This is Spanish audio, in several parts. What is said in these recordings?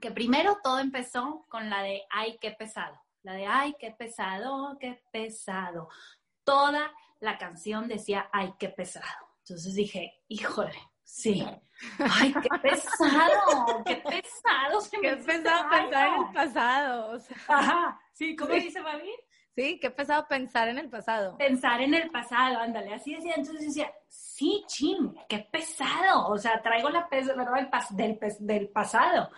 que primero todo empezó con la de ay, qué pesado. La de ay, qué pesado, qué pesado. Toda la canción decía ay, qué pesado. Entonces dije, híjole, sí. Ay, qué pesado, qué pesado. qué pesado pensar en el pasado. Ajá, sí, ¿cómo dice Mami? Sí, qué pesado pensar en el pasado. Pensar en el pasado, ándale, así decía. Entonces decía, sí, ching, qué pesado. O sea, traigo la pesa, ¿verdad? Del, del pasado.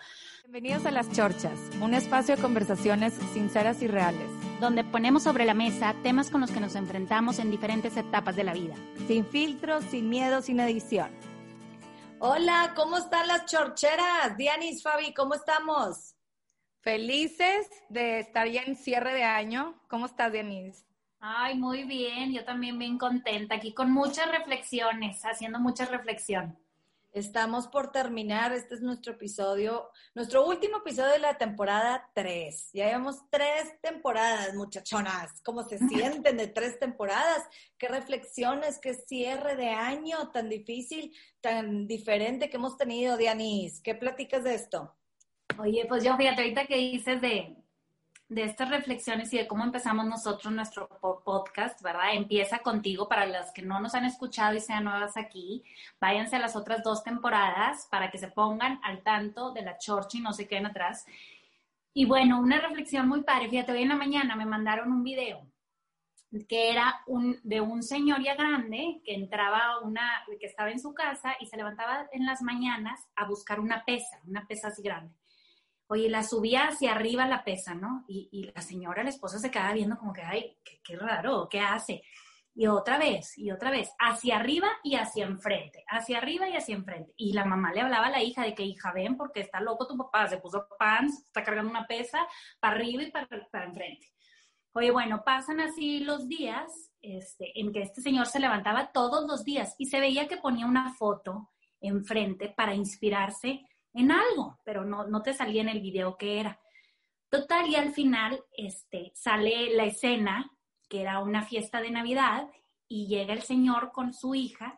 Bienvenidos a Las Chorchas, un espacio de conversaciones sinceras y reales. Donde ponemos sobre la mesa temas con los que nos enfrentamos en diferentes etapas de la vida. Sin filtros, sin miedo, sin edición. Hola, ¿cómo están las chorcheras? Dianis, Fabi, ¿cómo estamos? Felices de estar ya en cierre de año. ¿Cómo estás, Denise? Ay, muy bien. Yo también bien contenta. Aquí con muchas reflexiones, haciendo mucha reflexión. Estamos por terminar. Este es nuestro episodio, nuestro último episodio de la temporada 3. Ya llevamos tres temporadas, muchachonas. ¿Cómo se sienten de tres temporadas? ¿Qué reflexiones, qué cierre de año tan difícil, tan diferente que hemos tenido, Dianis? ¿Qué platicas de esto? Oye, pues yo fíjate, ahorita que dices de, de estas reflexiones y de cómo empezamos nosotros nuestro podcast, ¿verdad? Empieza contigo para las que no nos han escuchado y sean nuevas aquí. Váyanse a las otras dos temporadas para que se pongan al tanto de la chorcha y no se queden atrás. Y bueno, una reflexión muy padre. Fíjate, hoy en la mañana me mandaron un video que era un, de un señor ya grande que entraba una, que estaba en su casa y se levantaba en las mañanas a buscar una pesa, una pesa así grande. Oye, la subía hacia arriba la pesa, ¿no? Y, la señora, la esposa, se quedaba viendo como que, ay, qué, raro, ¿qué hace? Y otra vez, y otra vez, hacia arriba y hacia enfrente, hacia arriba y hacia enfrente. Y la mamá le hablaba a la hija de que, hija, ven, porque está loco tu papá, se puso pants, está cargando una pesa para arriba y para, para enfrente. Oye, bueno, pasan así los días este, en que este señor se levantaba todos los días y se veía que ponía una foto enfrente para inspirarse en algo, pero no, no te salía en el video que era. Total, y al final este, sale la escena, que era una fiesta de Navidad, y llega el señor con su hija,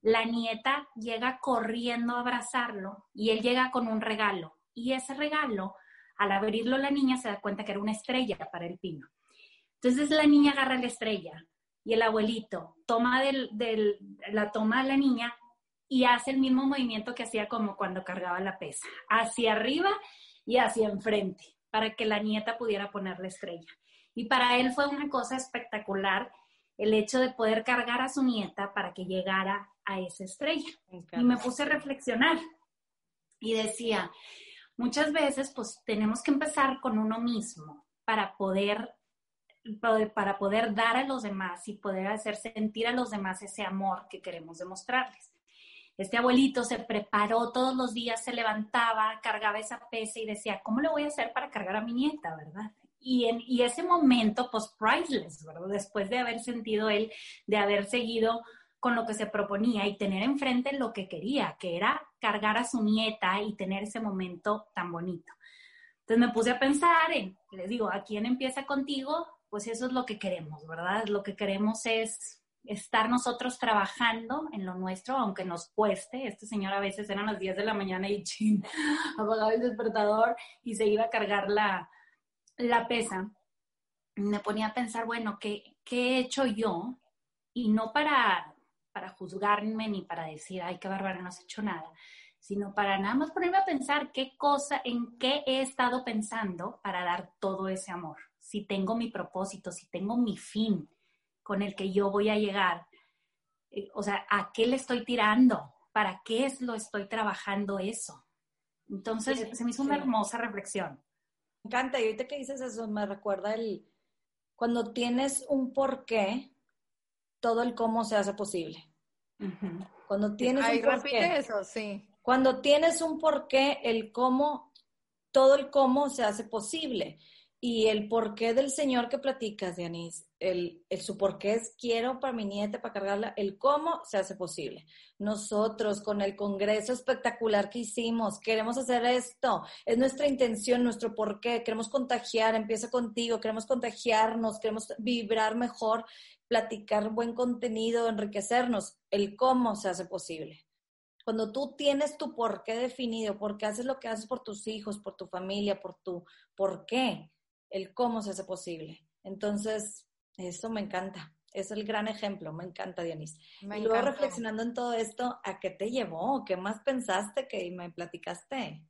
la nieta llega corriendo a abrazarlo y él llega con un regalo. Y ese regalo, al abrirlo la niña se da cuenta que era una estrella para el pino. Entonces la niña agarra la estrella y el abuelito toma del, la toma de la niña y hace el mismo movimiento que hacía como cuando cargaba la pesa, hacia arriba y hacia enfrente, para que la nieta pudiera poner la estrella. Y para él fue una cosa espectacular el hecho de poder cargar a su nieta para que llegara a esa estrella. Y me puse a reflexionar y decía, muchas veces pues tenemos que empezar con uno mismo para poder para poder dar a los demás y poder hacer sentir a los demás ese amor que queremos demostrarles. Este abuelito se preparó todos los días, se levantaba, cargaba esa pesa y decía, ¿cómo le voy a hacer para cargar a mi nieta, verdad? Y, en, y ese momento, pues, priceless, ¿verdad? Después de haber sentido él, de haber seguido con lo que se proponía y tener enfrente lo que quería, que era cargar a su nieta y tener ese momento tan bonito. Entonces me puse a pensar en, les digo, ¿a quién empieza contigo? Pues eso es lo que queremos, ¿verdad? Lo que queremos es estar nosotros trabajando en lo nuestro, aunque nos cueste. Este señor a veces eran las 10 de la mañana y chin, apagaba el despertador y se iba a cargar la, la pesa. Me ponía a pensar, bueno, ¿qué, ¿qué he hecho yo? Y no para, para juzgarme ni para decir, ay, qué bárbaro, no has hecho nada, sino para nada más ponerme a pensar qué cosa, en qué he estado pensando para dar todo ese amor. Si tengo mi propósito, si tengo mi fin, con el que yo voy a llegar. Eh, o sea, ¿a qué le estoy tirando? ¿Para qué es lo estoy trabajando eso? Entonces, se me hizo una hermosa reflexión. Me encanta, y ahorita que dices eso, me recuerda el, cuando tienes un porqué, todo el cómo se hace posible. Cuando tienes un porqué. eso, sí. Cuando tienes un porqué, el cómo, todo el cómo se hace posible. Y el porqué del Señor que platicas, Dianis, el, el, su porqué es quiero para mi nieta, para cargarla, el cómo se hace posible. Nosotros con el congreso espectacular que hicimos, queremos hacer esto, es nuestra intención, nuestro porqué, queremos contagiar, empieza contigo, queremos contagiarnos, queremos vibrar mejor, platicar buen contenido, enriquecernos, el cómo se hace posible. cuando tú tienes tu por qué definido, por qué haces lo que haces por tus hijos, por tu familia, por tu por qué, el cómo se hace posible. Entonces, eso me encanta. Es el gran ejemplo, me encanta, Dionis. y luego reflexionando en todo esto, ¿a qué te llevó? ¿Qué más pensaste que me platicaste?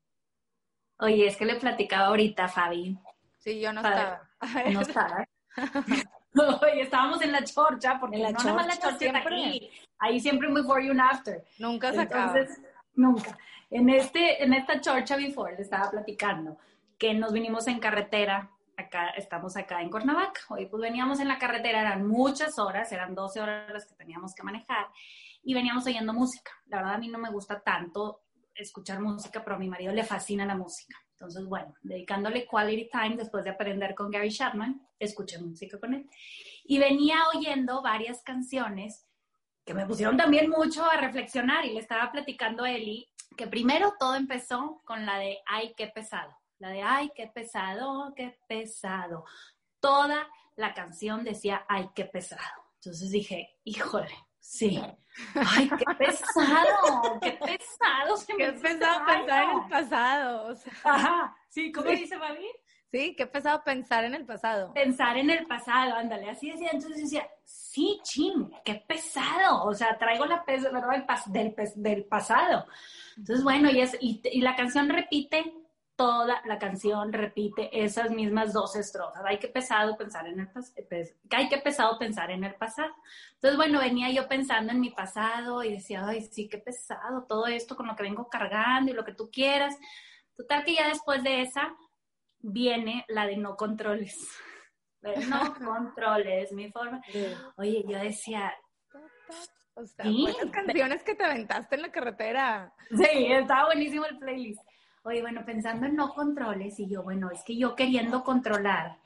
Oye, es que le platicaba ahorita, Fabi. Sí, yo no estaba. No estaba. Oye, estábamos en la chorcha, porque la no chorcha, nada más la chorcha siempre. Aquí. Ahí siempre un before y un after. Nunca se acaba. Nunca. En, este, en esta chorcha before le estaba platicando que nos vinimos en carretera acá, estamos acá en Cuernavaca. Hoy pues veníamos en la carretera, eran muchas horas, eran 12 horas las que teníamos que manejar y veníamos oyendo música. La verdad a mí no me gusta tanto escuchar música, pero a mi marido le fascina la música. Entonces, bueno, dedicándole quality time después de aprender con Gary Chapman, escuché música con él. Y venía oyendo varias canciones que me pusieron también mucho a reflexionar y le estaba platicando a Eli que primero todo empezó con la de Ay, qué pesado. La de, ay, qué pesado, qué pesado. Toda la canción decía, ay, qué pesado. Entonces dije, híjole, sí. Ay, qué pesado, qué pesado se Qué pesado pensar en el pasado. Ajá, sí, ¿cómo dice Fabi? Sí, qué pesado pensar en el pasado. Pensar en el pasado, ándale, así decía. Entonces decía, sí, ching, qué pesado. O sea, traigo la pesa, ¿verdad? Del, del, pasado. Entonces, bueno, y, es, y la canción repite toda la canción repite esas mismas dos estrofas. Hay que pesado pensar en el hay que pesado pensar en el pasado. Entonces, bueno, venía yo pensando en mi pasado y decía, ay, sí, qué pesado todo esto con lo que vengo cargando y lo que tú quieras. Total que ya después de esa viene la de no controles. no controles, mi forma. Oye, yo decía, o sea, ¿Sí? canciones que te aventaste en la carretera. Sí, estaba buenísimo el playlist. Oye, bueno, pensando en no controles, y yo, bueno, es que yo queriendo controlar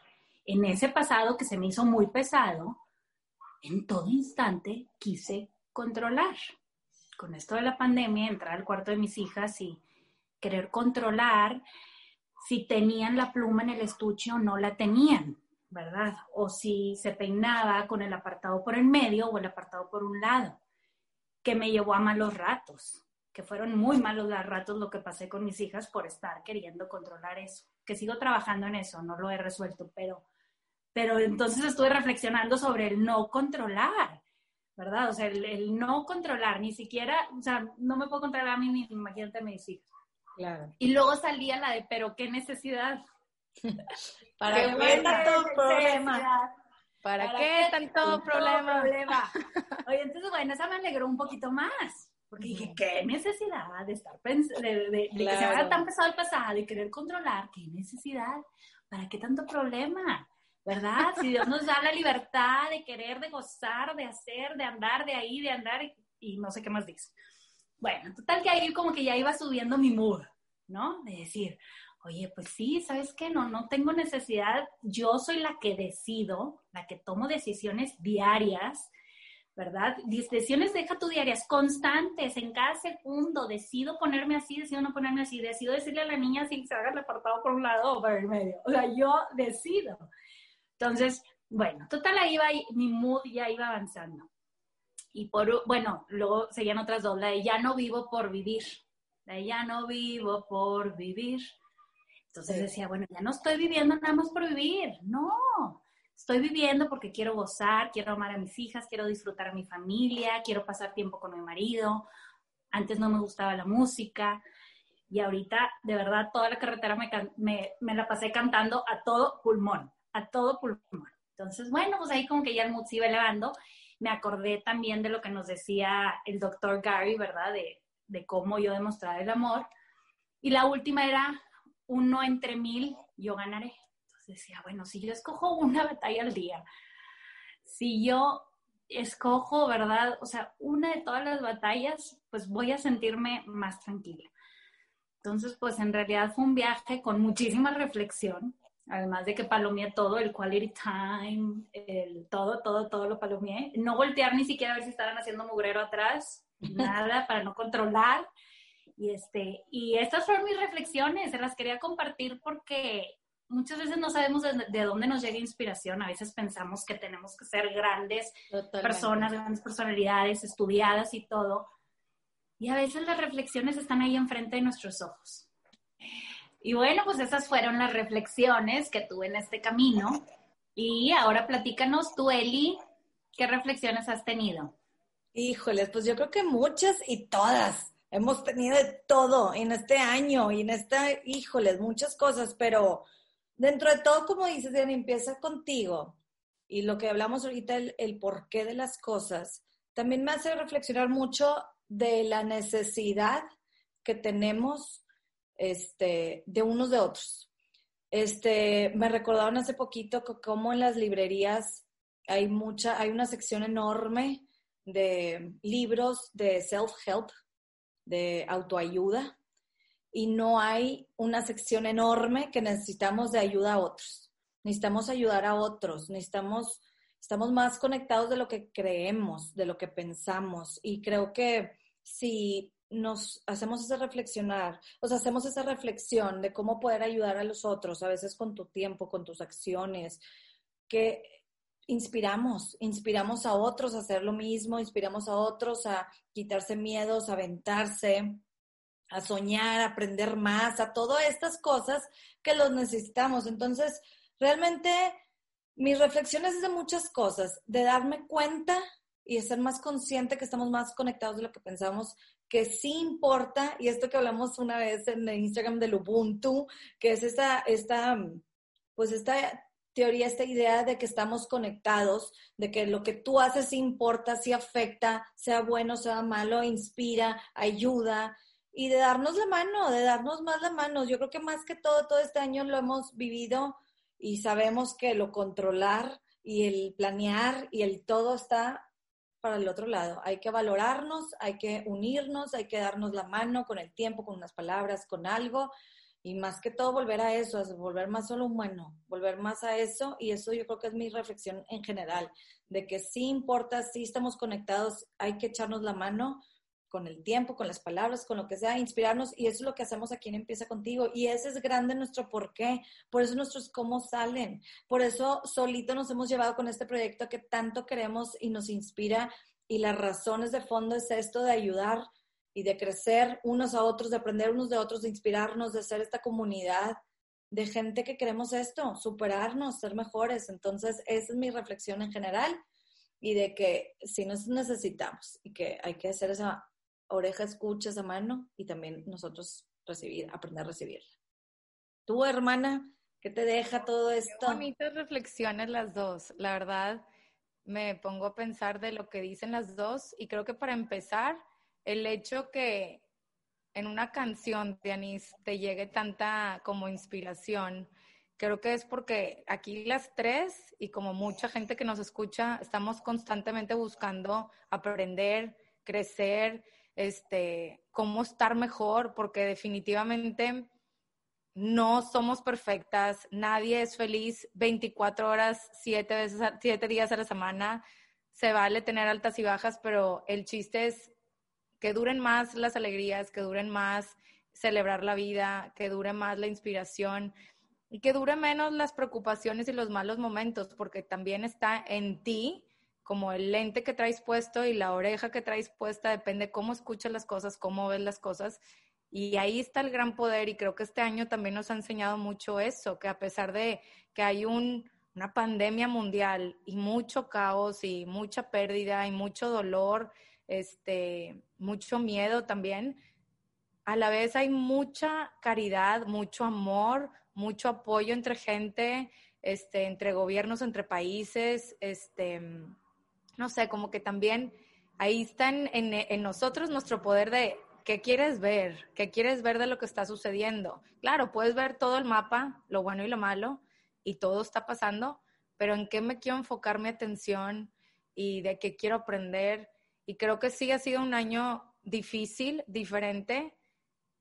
en ese pasado que se me hizo muy pesado, en todo instante quise controlar. Con esto de la pandemia, entrar al cuarto de mis hijas y querer controlar si tenían la pluma en el estuche o no la tenían, ¿verdad? O si se peinaba con el apartado por el medio o el apartado por un lado, que me llevó a malos ratos que fueron muy malos los ratos lo que pasé con mis hijas por estar queriendo controlar eso, que sigo trabajando en eso, no lo he resuelto, pero, pero entonces estuve reflexionando sobre el no controlar, ¿verdad? O sea, el, no controlar, ni siquiera, o sea, no me puedo controlar a mí ni imagínate a mis hijas. Claro. Y luego salía la de, pero qué necesidad. ¿Para qué, tanto problema? ¿Para, qué, tanto problema? problema? Oye, entonces, bueno, esa me alegró un poquito más. Porque dije, qué necesidad de estar de, de, que se haga tan pesado el pasado y querer controlar, qué necesidad, ¿para qué tanto problema? ¿Verdad? Si Dios nos da la libertad de querer, de gozar, de hacer, de andar de ahí, de andar y, no sé qué más dice. Bueno, total que ahí como que ya iba subiendo mi mood, ¿no? De decir, oye, pues sí, ¿sabes qué? No, no tengo necesidad, yo soy la que decido, la que tomo decisiones diarias ¿verdad? Decisiones deja tu diarias constantes en cada segundo. Decido ponerme así, decido no ponerme así, decido decirle a la niña si se haga el apartado por un lado o por el medio. O sea, yo decido. Entonces, bueno, total, ahí iba, mi mood ya iba avanzando. Y por, bueno, luego seguían otras dos, la de ya no vivo por vivir, la de ya no vivo por vivir. Entonces decía, bueno, ya no estoy viviendo nada más por vivir, no, Estoy viviendo porque quiero gozar, quiero amar a mis hijas, quiero disfrutar a mi familia, quiero pasar tiempo con mi marido. Antes no me gustaba la música y ahorita de verdad toda la carretera me, me, la pasé cantando a todo pulmón, a todo pulmón. Entonces, bueno, pues ahí como que ya el mood se iba elevando. Me acordé también de lo que nos decía el doctor Gary, ¿verdad? De, de cómo yo demostrar el amor. Y la última era, uno entre mil, yo ganaré decía, bueno, si yo escojo una batalla al día, si yo escojo, ¿verdad? O sea, una de todas las batallas, pues voy a sentirme más tranquila. Entonces, pues en realidad fue un viaje con muchísima reflexión, además de que palomeé todo, el quality time, el todo, todo, todo lo palomeé. No voltear ni siquiera a ver si estaban haciendo mugrero atrás, nada, para no controlar. Y, este, y estas fueron mis reflexiones, se las quería compartir porque muchas veces no sabemos de, dónde nos llega inspiración. A veces pensamos que tenemos que ser grandes personas, grandes personalidades, estudiadas y todo. Y a veces las reflexiones están ahí enfrente de nuestros ojos. Y bueno, pues esas fueron las reflexiones que tuve en este camino. Y ahora platícanos tú, Eli, ¿qué reflexiones has tenido? Híjoles, pues yo creo que muchas y todas. Hemos tenido de todo en este año y en esta, híjoles, muchas cosas, pero dentro de todo, como dices, Diana, empieza contigo. Y lo que hablamos ahorita, el, el porqué de las cosas, también me hace reflexionar mucho de la necesidad que tenemos este, de unos de otros. Este, me recordaron hace poquito como en las librerías hay mucha, hay una sección enorme de libros de self-help, de autoayuda, y no hay una sección enorme que necesitamos de ayuda a otros. Necesitamos ayudar a otros, necesitamos, estamos más conectados de lo que creemos, de lo que pensamos, y creo que si nos hacemos ese reflexionar, o sea, hacemos esa reflexión de cómo poder ayudar a los otros, a veces con tu tiempo, con tus acciones, que inspiramos, inspiramos a otros a hacer lo mismo, inspiramos a otros a quitarse miedos, a aventarse, a soñar, a aprender más, a todas estas cosas que los necesitamos. Entonces, realmente mis reflexiones es de muchas cosas, de darme cuenta y de ser más consciente que estamos más conectados de lo que pensamos, que sí importa, y esto que hablamos una vez en el Instagram del Ubuntu, que es esta, esta, pues esta teoría, esta idea de que estamos conectados, de que lo que tú haces importa, sí afecta, sea bueno, sea malo, inspira, ayuda, y de darnos la mano, de darnos más la mano. Yo creo que más que todo, todo este año lo hemos vivido y sabemos que lo controlar y el planear y el todo está para el otro lado. Hay que valorarnos, hay que unirnos, hay que darnos la mano con el tiempo, con unas palabras, con algo. Y más que todo volver a eso, es volver más solo humano, volver más a eso. Y eso yo creo que es mi reflexión en general, de que sí importa, sí estamos conectados, hay que echarnos la mano con el tiempo, con las palabras, con lo que sea, inspirarnos. Y eso es lo que hacemos aquí en Empieza Contigo. Y ese es grande nuestro porqué. Por eso nuestros cómo salen. Por eso solito nos hemos llevado con este proyecto que tanto queremos y nos inspira. Y las razones de fondo es esto de ayudar y de crecer unos a otros, de aprender unos de otros, de inspirarnos, de ser esta comunidad de gente que queremos esto, superarnos, ser mejores. Entonces, esa es mi reflexión en general y de que si nos necesitamos y que hay que hacer esa oreja escucha esa mano y también nosotros recibir, aprender a recibirla. Tú, hermana, ¿qué te deja todo esto? Qué bonitas reflexiones las dos. La verdad, me pongo a pensar de lo que dicen las dos y creo que para empezar, el hecho que en una canción de Anís te llegue tanta como inspiración, creo que es porque aquí las tres y como mucha gente que nos escucha, estamos constantemente buscando aprender, crecer este, cómo estar mejor, porque definitivamente no somos perfectas, nadie es feliz 24 horas, 7 veces, siete días a la semana. Se vale tener altas y bajas, pero el chiste es que duren más las alegrías, que duren más celebrar la vida, que dure más la inspiración y que dure menos las preocupaciones y los malos momentos, porque también está en ti como el lente que traes puesto y la oreja que traes puesta, depende cómo escuchas las cosas, cómo ves las cosas. Y ahí está el gran poder y creo que este año también nos ha enseñado mucho eso, que a pesar de que hay un, una pandemia mundial y mucho caos y mucha pérdida y mucho dolor, este, mucho miedo también, a la vez hay mucha caridad, mucho amor, mucho apoyo entre gente, este, entre gobiernos, entre países, este, no sé, como que también ahí está en, nosotros nuestro poder de qué quieres ver, qué quieres ver de lo que está sucediendo. Claro, puedes ver todo el mapa, lo bueno y lo malo, y todo está pasando, pero en qué me quiero enfocar mi atención y de qué quiero aprender. Y creo que sí ha sido un año difícil, diferente,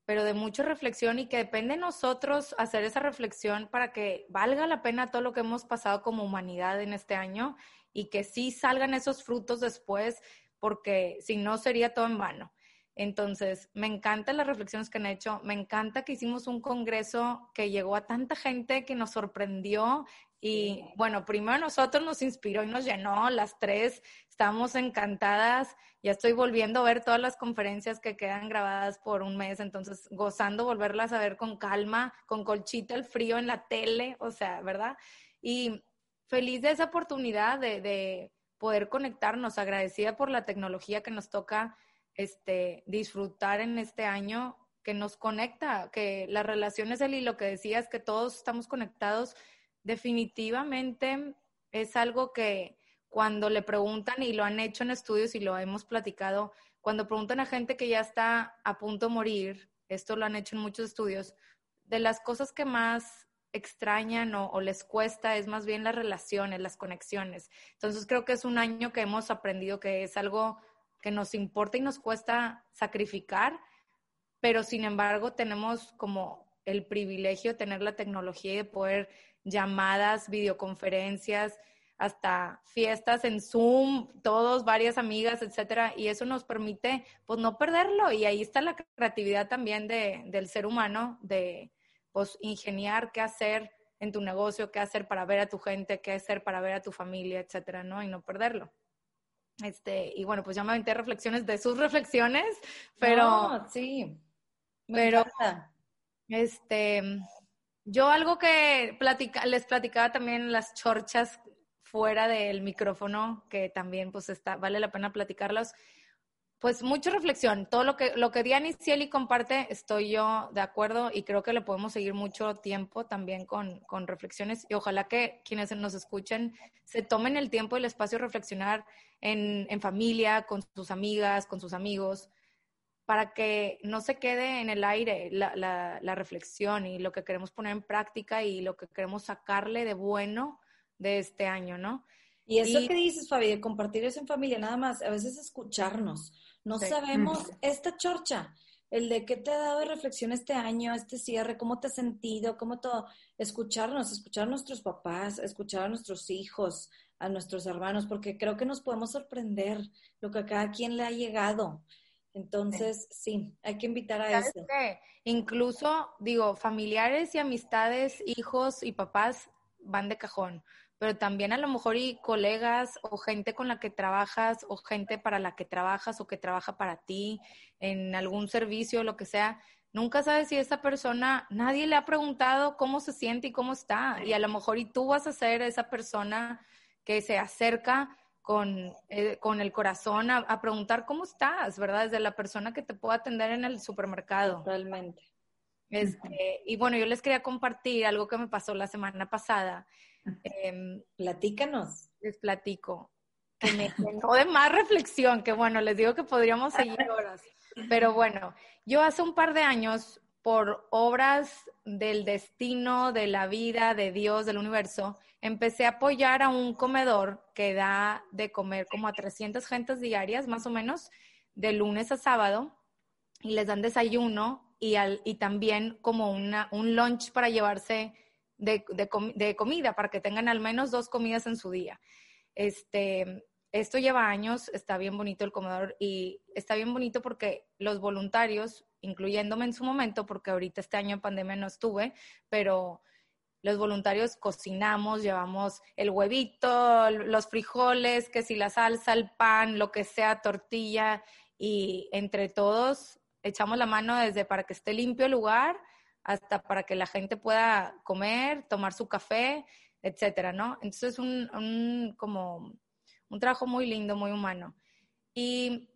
pero de mucha reflexión y que depende de nosotros hacer esa reflexión para que valga la pena todo lo que hemos pasado como humanidad en este año y que sí salgan esos frutos después, porque si no sería todo en vano. Entonces, me encantan las reflexiones que han hecho, me encanta que hicimos un congreso que llegó a tanta gente que nos sorprendió, Y bueno, primero nosotros nos inspiró y nos llenó, las tres estamos encantadas. Ya estoy volviendo a ver todas las conferencias que quedan grabadas por un mes, entonces gozando volverlas a ver con calma, con colchita el frío en la tele, o sea, ¿verdad? Y feliz de esa oportunidad de, de poder conectarnos, agradecida por la tecnología que nos toca este, disfrutar en este año, que nos conecta, que las relaciones, y lo que decías, que todos estamos conectados definitivamente es algo que cuando le preguntan, y lo han hecho en estudios y lo hemos platicado, cuando preguntan a gente que ya está a punto de morir, esto lo han hecho en muchos estudios, de las cosas que más extrañan o, les cuesta es más bien las relaciones, las conexiones. Entonces creo que es un año que hemos aprendido que es algo que nos importa y nos cuesta sacrificar, pero sin embargo tenemos como el privilegio de tener la tecnología y de poder llamadas, videoconferencias, hasta fiestas en Zoom, todos, varias amigas, etcétera, y eso nos permite, pues, no perderlo, y ahí está la creatividad también de, del ser humano, de, pues, ingeniar qué hacer en tu negocio, qué hacer para ver a tu gente, qué hacer para ver a tu familia, etcétera, ¿no? Y no perderlo. Este, y bueno, pues ya me aventé reflexiones de sus reflexiones, pero... sí, pero, este, yo algo que les platicaba también las chorchas fuera del micrófono, que también pues está, vale la pena platicarlos. Pues mucha reflexión. Todo lo que, lo que Diana y Cieli comparte, estoy yo de acuerdo y creo que le podemos seguir mucho tiempo también con, con reflexiones y ojalá que quienes nos escuchen se tomen el tiempo y el espacio de reflexionar en, en familia, con sus amigas, con sus amigos, para que no se quede en el aire la, la, reflexión y lo que queremos poner en práctica y lo que queremos sacarle de bueno de este año, ¿no? Y eso que dices, Fabi, de compartir eso en familia, nada más, a veces escucharnos. No sabemos esta chorcha, el de qué te ha dado de reflexión este año, este cierre, cómo te has sentido, cómo todo. Escucharnos, escuchar a nuestros papás, escuchar a nuestros hijos, a nuestros hermanos, porque creo que nos podemos sorprender lo que a cada quien le ha llegado. Entonces, sí, hay que invitar a eso. Incluso, digo, familiares y amistades, hijos y papás van de cajón, pero también a lo mejor y colegas o gente con la que trabajas o gente para la que trabajas o que trabaja para ti en algún servicio, lo que sea. Nunca sabes si esa persona, nadie le ha preguntado cómo se siente y cómo está. Y a lo mejor y tú vas a ser esa persona que se acerca con, eh, con el corazón a, preguntar cómo estás, ¿verdad? Desde la persona que te puede atender en el supermercado. Totalmente. Este, y bueno, yo les quería compartir algo que me pasó la semana pasada. Eh, Platícanos. Les platico. Que me de más reflexión, que bueno, les digo que podríamos seguir horas. Pero bueno, yo hace un par de años, por obras del destino, de la vida, de Dios, del universo, empecé a apoyar a un comedor que da de comer como a 300 gentes diarias, más o menos, de lunes a sábado, y les dan desayuno y, al, y también como una, un lunch para llevarse de, de, comida, para que tengan al menos dos comidas en su día. Este, esto lleva años, está bien bonito el comedor y está bien bonito porque los voluntarios, incluyéndome en su momento, porque ahorita este año en pandemia no estuve, pero los voluntarios cocinamos, llevamos el huevito, los frijoles, que si la salsa, el pan, lo que sea, tortilla, y entre todos echamos la mano desde para que esté limpio el lugar hasta para que la gente pueda comer, tomar su café, etcétera, ¿no? Entonces es un, como un trabajo muy lindo, muy humano. Y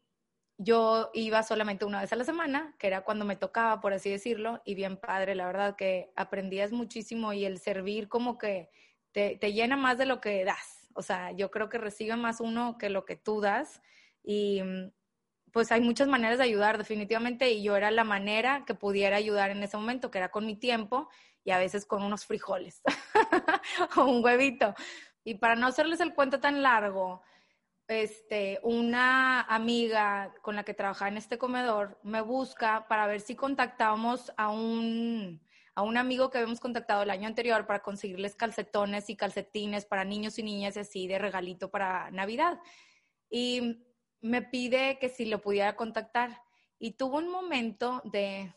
yo iba solamente una vez a la semana, que era cuando me tocaba, por así decirlo, y bien padre, la verdad que aprendías muchísimo y el servir como que te, llena más de lo que das. O sea, yo creo que recibe más uno que lo que tú das y pues hay muchas maneras de ayudar definitivamente y yo era la manera que pudiera ayudar en ese momento, que era con mi tiempo y a veces con unos frijoles o un huevito. Y para no hacerles el cuento tan largo, este, una amiga con la que trabajaba en este comedor me busca para ver si contactábamos a un, a un amigo que habíamos contactado el año anterior para conseguirles calcetones y calcetines para niños y niñas así de regalito para Navidad. Y me pide que si lo pudiera contactar. Y tuvo un momento de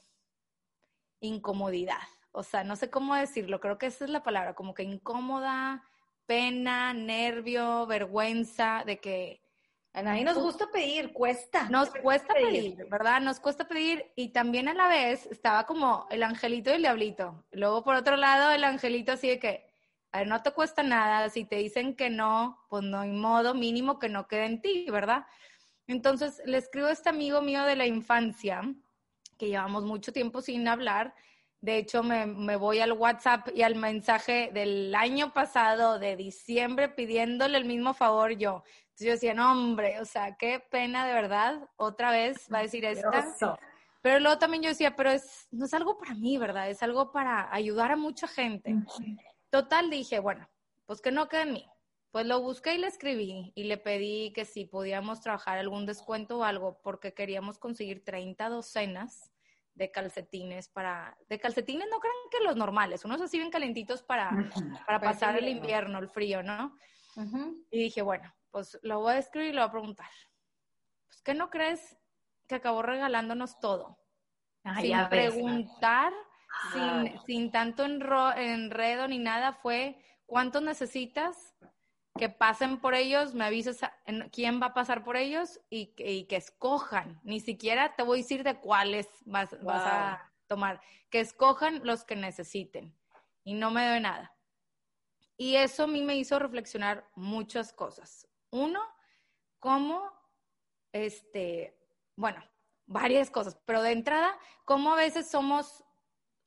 incomodidad. o sea, no sé cómo decirlo, creo que esa es la palabra, como que incómoda, pena, nervio, vergüenza de que... A nadie nos gusta pedir, cuesta. Nos cuesta pedir, ¿verdad? Nos cuesta pedir y también a la vez estaba como el angelito y el diablito. Luego por otro lado el angelito así de que, a ver, no te cuesta nada, si te dicen que no, pues no hay modo mínimo que no quede en ti, ¿verdad? Entonces le escribo a este amigo mío de la infancia, que llevamos mucho tiempo sin hablar, de hecho, me, voy al WhatsApp y al mensaje del año pasado, de diciembre, pidiéndole el mismo favor yo. Entonces yo decía, no, hombre, o sea, qué pena de verdad, otra vez va a decir esta. Pero luego también yo decía, pero es, no es algo para mí, ¿verdad? Es algo para ayudar a mucha gente. Total, dije, bueno, pues que no quede en mí. Pues lo busqué y le escribí y le pedí que si podíamos trabajar algún descuento o algo, porque queríamos conseguir 30 docenas de calcetines para, de calcetines no crean que los normales, unos así bien calentitos para, para pasar el invierno, el frío, ¿no? Y dije, bueno, pues lo voy a escribir y lo voy a preguntar. Pues, ¿qué no crees que acabó regalándonos todo? sin preguntar, sin, sin, tanto enredo ni nada, fue, ¿cuántos necesitas? Que pasen por ellos, me avisas quién va a pasar por ellos y, que escojan. Ni siquiera te voy a decir de cuáles vas, a tomar. Que escojan los que necesiten y no me doy nada. Y eso a mí me hizo reflexionar muchas cosas. Uno, cómo, este, bueno, varias cosas, pero de entrada, cómo a veces somos,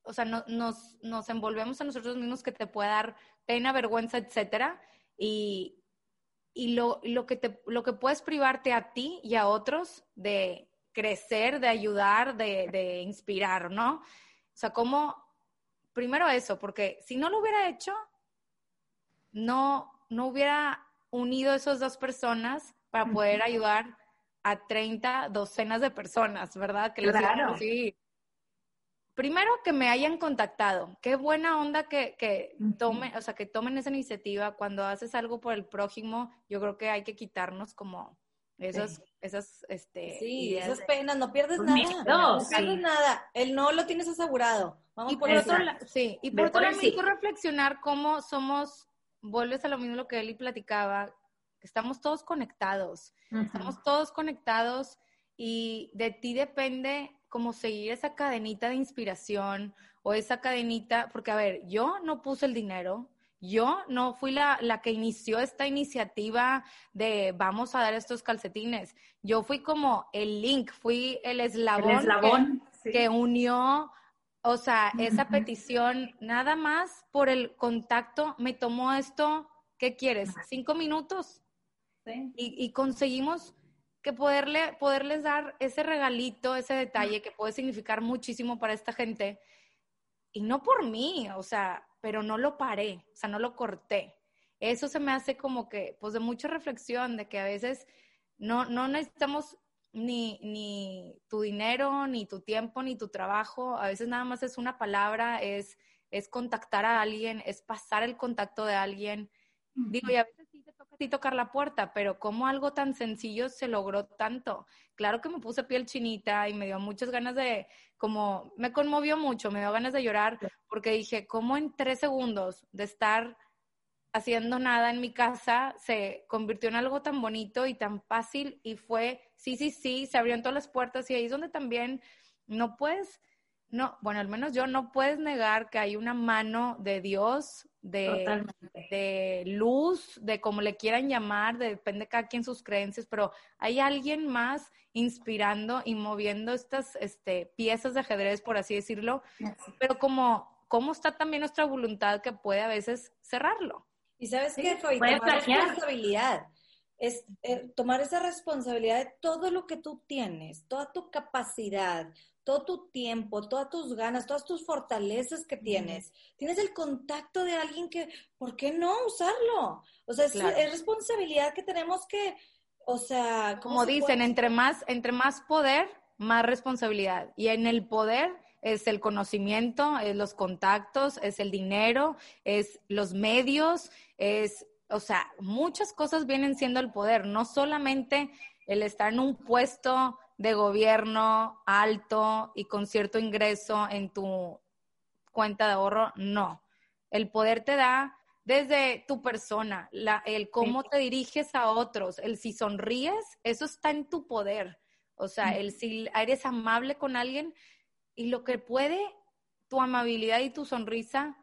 o sea, nos, nos envolvemos a nosotros mismos que te puede dar pena, vergüenza, etcétera y, y lo, lo, que te, lo que puedes privarte a ti y a otros de crecer, de ayudar, de, de inspirar, ¿no? O sea, como, primero eso, porque si no lo hubiera hecho, no, no hubiera unido esas dos personas para poder ayudar a 30 docenas de personas, ¿verdad? Que claro. sí, primero que me hayan contactado. Qué buena onda que, que o sea, que tomen esa iniciativa. Cuando haces algo por el prójimo, yo creo que hay que quitarnos como esas, esas, este. Sí, esas penas, no pierdes pues nada. No, pierdes nada. El no lo tienes asegurado. Vamos y por, otro lado, sí, y por otro lado, me hizo reflexionar cómo somos, vuelves a lo mismo lo que Eli platicaba, que estamos todos conectados. Estamos todos conectados y de ti depende como seguir esa cadenita de inspiración o esa cadenita, porque a ver, yo no puse el dinero, yo no fui la, la, que inició esta iniciativa de vamos a dar estos calcetines. Yo fui como el link, fui el eslabón, que, unió, o sea, esa petición, nada más por el contacto, me tomó esto, ¿qué quieres? ¿Cinco minutos? Sí. Y, y conseguimos que poderle, poderles dar ese regalito, ese detalle que puede significar muchísimo para esta gente. Y no por mí, o sea, pero no lo paré, o sea, no lo corté. Eso se me hace como que, pues de mucha reflexión, de que a veces no, no necesitamos ni, ni tu dinero, ni tu tiempo, ni tu trabajo. A veces nada más es una palabra, es, es contactar a alguien, es pasar el contacto de alguien. Digo, y a veces y tocar la puerta, pero como algo tan sencillo se logró tanto. Claro que me puse piel chinita y me dio muchas ganas de, como, me conmovió mucho, me dio ganas de llorar porque dije, ¿cómo en tres segundos de estar haciendo nada en mi casa se convirtió en algo tan bonito y tan fácil y fue, sí, sí, sí, se abrieron todas las puertas y ahí es donde también no puedes no, bueno, al menos yo no puedes negar que hay una mano de Dios, de, de luz, de como le quieran llamar, depende de cada quien sus creencias, pero hay alguien más inspirando y moviendo estas este, piezas de ajedrez, por así decirlo, pero como cómo está también nuestra voluntad que puede a veces cerrarlo. Y sabes qué, Fabi, tomar responsabilidad es eh, tomar esa responsabilidad de todo lo que tú tienes, toda tu capacidad, todo tu tiempo, todas tus ganas, todas tus fortalezas que tienes. Tienes el contacto de alguien que, ¿por qué no usarlo? O sea, es, responsabilidad que tenemos que, o sea, como dicen, entre más, entre más poder, más responsabilidad. Y en el poder es el conocimiento, es los contactos, es el dinero, es los medios, es, o sea, muchas cosas vienen siendo el poder, no solamente el estar en un puesto de gobierno alto y con cierto ingreso en tu cuenta de ahorro, no. El poder te da desde tu persona, la, el cómo te diriges a otros, el si sonríes, eso está en tu poder. O sea, el si eres amable con alguien y lo que puede tu amabilidad y tu sonrisa,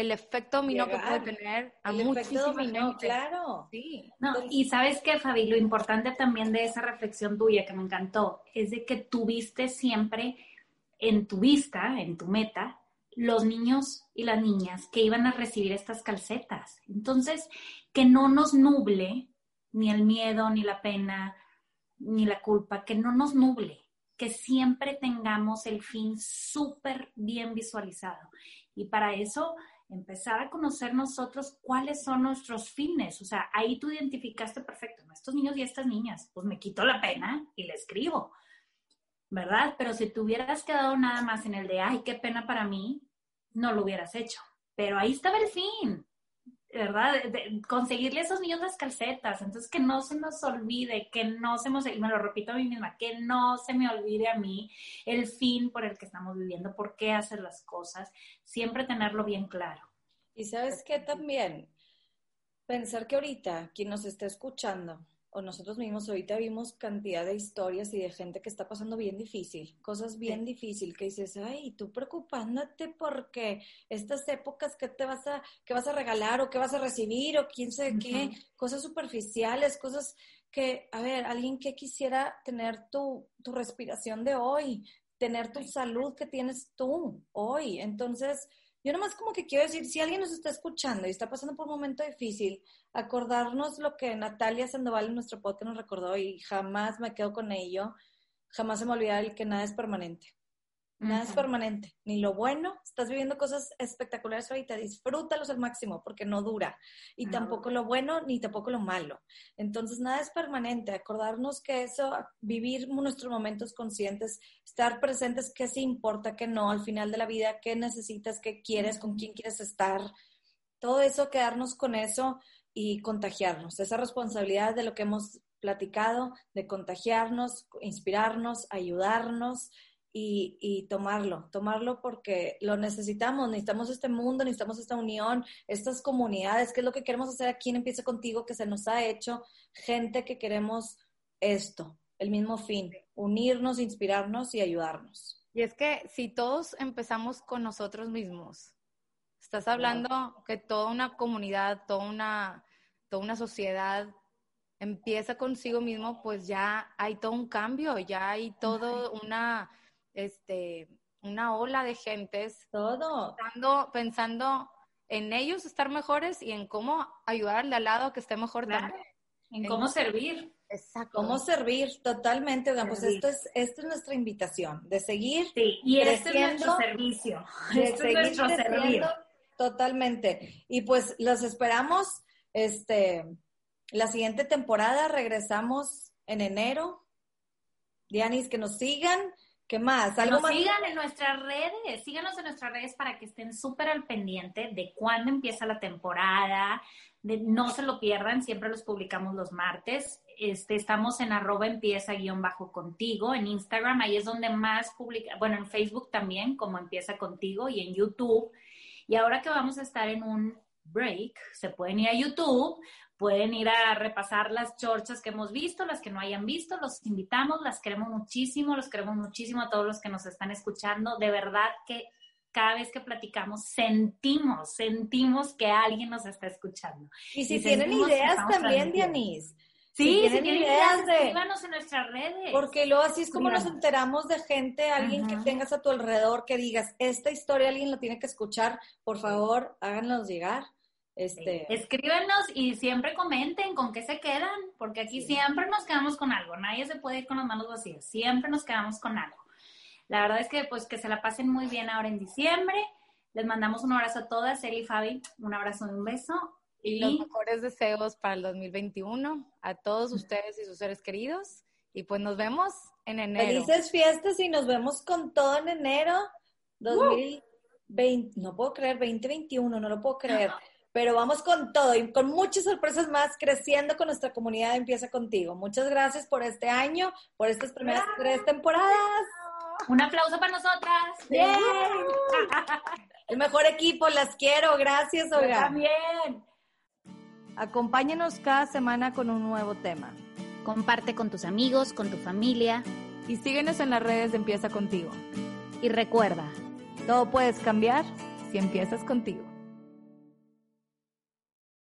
el efecto dominó que puede tener a el muchísima gente. Claro. Sí. No, y sabes qué, Fabi, lo importante también de esa reflexión tuya que me encantó es de que tuviste siempre en tu vista, en tu meta, los niños y las niñas que iban a recibir estas calcetas. Entonces, que no nos nuble ni el miedo, ni la pena, ni la culpa, que no nos nuble, que siempre tengamos el fin súper bien visualizado. Y para eso, empezar a conocer nosotros cuáles son nuestros fines. O sea, ahí tú identificaste perfecto, estos niños y estas niñas, pues me quito la pena y le escribo. ¿verdad? Pero si te hubieras quedado nada más en el de, ay, qué pena para mí, no lo hubieras hecho. Pero ahí estaba el fin, ¿verdad? De, conseguirle a esos niños las calcetas. Entonces, que no se nos olvide, que no se nos, y me lo repito a mí misma, que no se me olvide a mí el fin por el que estamos viviendo, por qué hacer las cosas, siempre tenerlo bien claro. Y sabes qué también, pensar que ahorita quien nos está escuchando o nosotros mismos ahorita vimos cantidad de historias y de gente que está pasando bien difícil, cosas bien difíciles que dices, ay, tú preocupándote porque estas épocas que te vas a, que vas a regalar o que vas a recibir o quién sabe qué, cosas superficiales, cosas que, a ver, alguien que quisiera tener tu, tu respiración de hoy, tener tu salud que tienes tú hoy. Entonces, yo nomás como que quiero decir, si alguien nos está escuchando y está pasando por un momento difícil, acordarnos lo que Natalia Sandoval en nuestro podcast nos recordó y jamás me quedo con ello, jamás se me olvida el que nada es permanente. Nada es permanente, ni lo bueno. Estás viviendo cosas espectaculares ahorita, disfrútalos al máximo porque no dura. Y tampoco lo bueno, ni tampoco lo malo. Entonces, nada es permanente. Acordarnos que eso, vivir nuestros momentos conscientes, estar presentes, qué sí importa, qué no, al final de la vida, qué necesitas, qué quieres, con quién quieres estar. Todo eso, quedarnos con eso y contagiarnos. Esa responsabilidad de lo que hemos platicado, de contagiarnos, inspirarnos, ayudarnos y, tomarlo, tomarlo porque lo necesitamos, necesitamos este mundo, necesitamos esta unión, estas comunidades, que es lo que queremos hacer aquí en Empieza Contigo, que se nos ha hecho gente que queremos esto, el mismo fin, unirnos, inspirarnos y ayudarnos. Y es que si todos empezamos con nosotros mismos, estás hablando que toda una comunidad, toda una, toda una sociedad empieza consigo mismo, pues ya hay todo un cambio, ya hay todo una este, una ola de gentes. Todo. Pensando, pensando en ellos estar mejores y en cómo ayudarle al lado que esté mejor también. En cómo servir. Exacto. Cómo servir, totalmente. pues esto es, esto es nuestra invitación, de seguir. Sí, y este es nuestro servicio. Este es nuestro servicio. Totalmente. Y pues los esperamos, este, la siguiente temporada regresamos en enero. Dianis, que nos sigan ¿Qué más? ¿Algo más? sigan en nuestras redes, síganos en nuestras redes para que estén súper al pendiente de cuándo empieza la temporada, de, no se lo pierdan, siempre los publicamos los martes. Este, estamos en arroba empieza guion bajo contigo, en Instagram, ahí es donde más publica, bueno, en Facebook también, como empieza contigo, y en YouTube. Y ahora que vamos a estar en un break, se pueden ir a YouTube Pueden ir a repasar las chorchas que hemos visto, las que no hayan visto, los invitamos, las queremos muchísimo, los queremos muchísimo a todos los que nos están escuchando. De verdad que cada vez que platicamos sentimos, sentimos que alguien nos está escuchando. Y si tienen ideas también, Dianis. Sí, si tienen, ideas, de... escríbanos en nuestras redes. Porque luego así es como nos enteramos de gente, alguien que tengas a tu alrededor que digas, esta historia alguien lo tiene que escuchar, por favor, háganos llegar. Este... Escríbenos y siempre comenten con qué se quedan, porque aquí siempre nos quedamos con algo, nadie se puede ir con las manos vacías, siempre nos quedamos con algo. La verdad es que pues que se la pasen muy bien ahora en diciembre. Les mandamos un abrazo a todas, Eli y Fabi, un abrazo y un beso. Y, los mejores deseos para el 2021 a todos ustedes y sus seres queridos. Y pues nos vemos en enero. Felices fiestas y nos vemos con todo en enero 2020. No puedo creer, 2021, no lo puedo creer. Pero vamos con todo y con muchas sorpresas más creciendo con nuestra comunidad Empieza Contigo. Muchas gracias por este año, por estas primeras tres temporadas. Un aplauso para nosotras. Bien. El mejor equipo, las quiero. Gracias, Olga. también. Acompáñenos cada semana con un nuevo tema. Comparte con tus amigos, con tu familia. Y síguenos en las redes de Empieza Contigo. Y recuerda, todo puedes cambiar si empiezas contigo.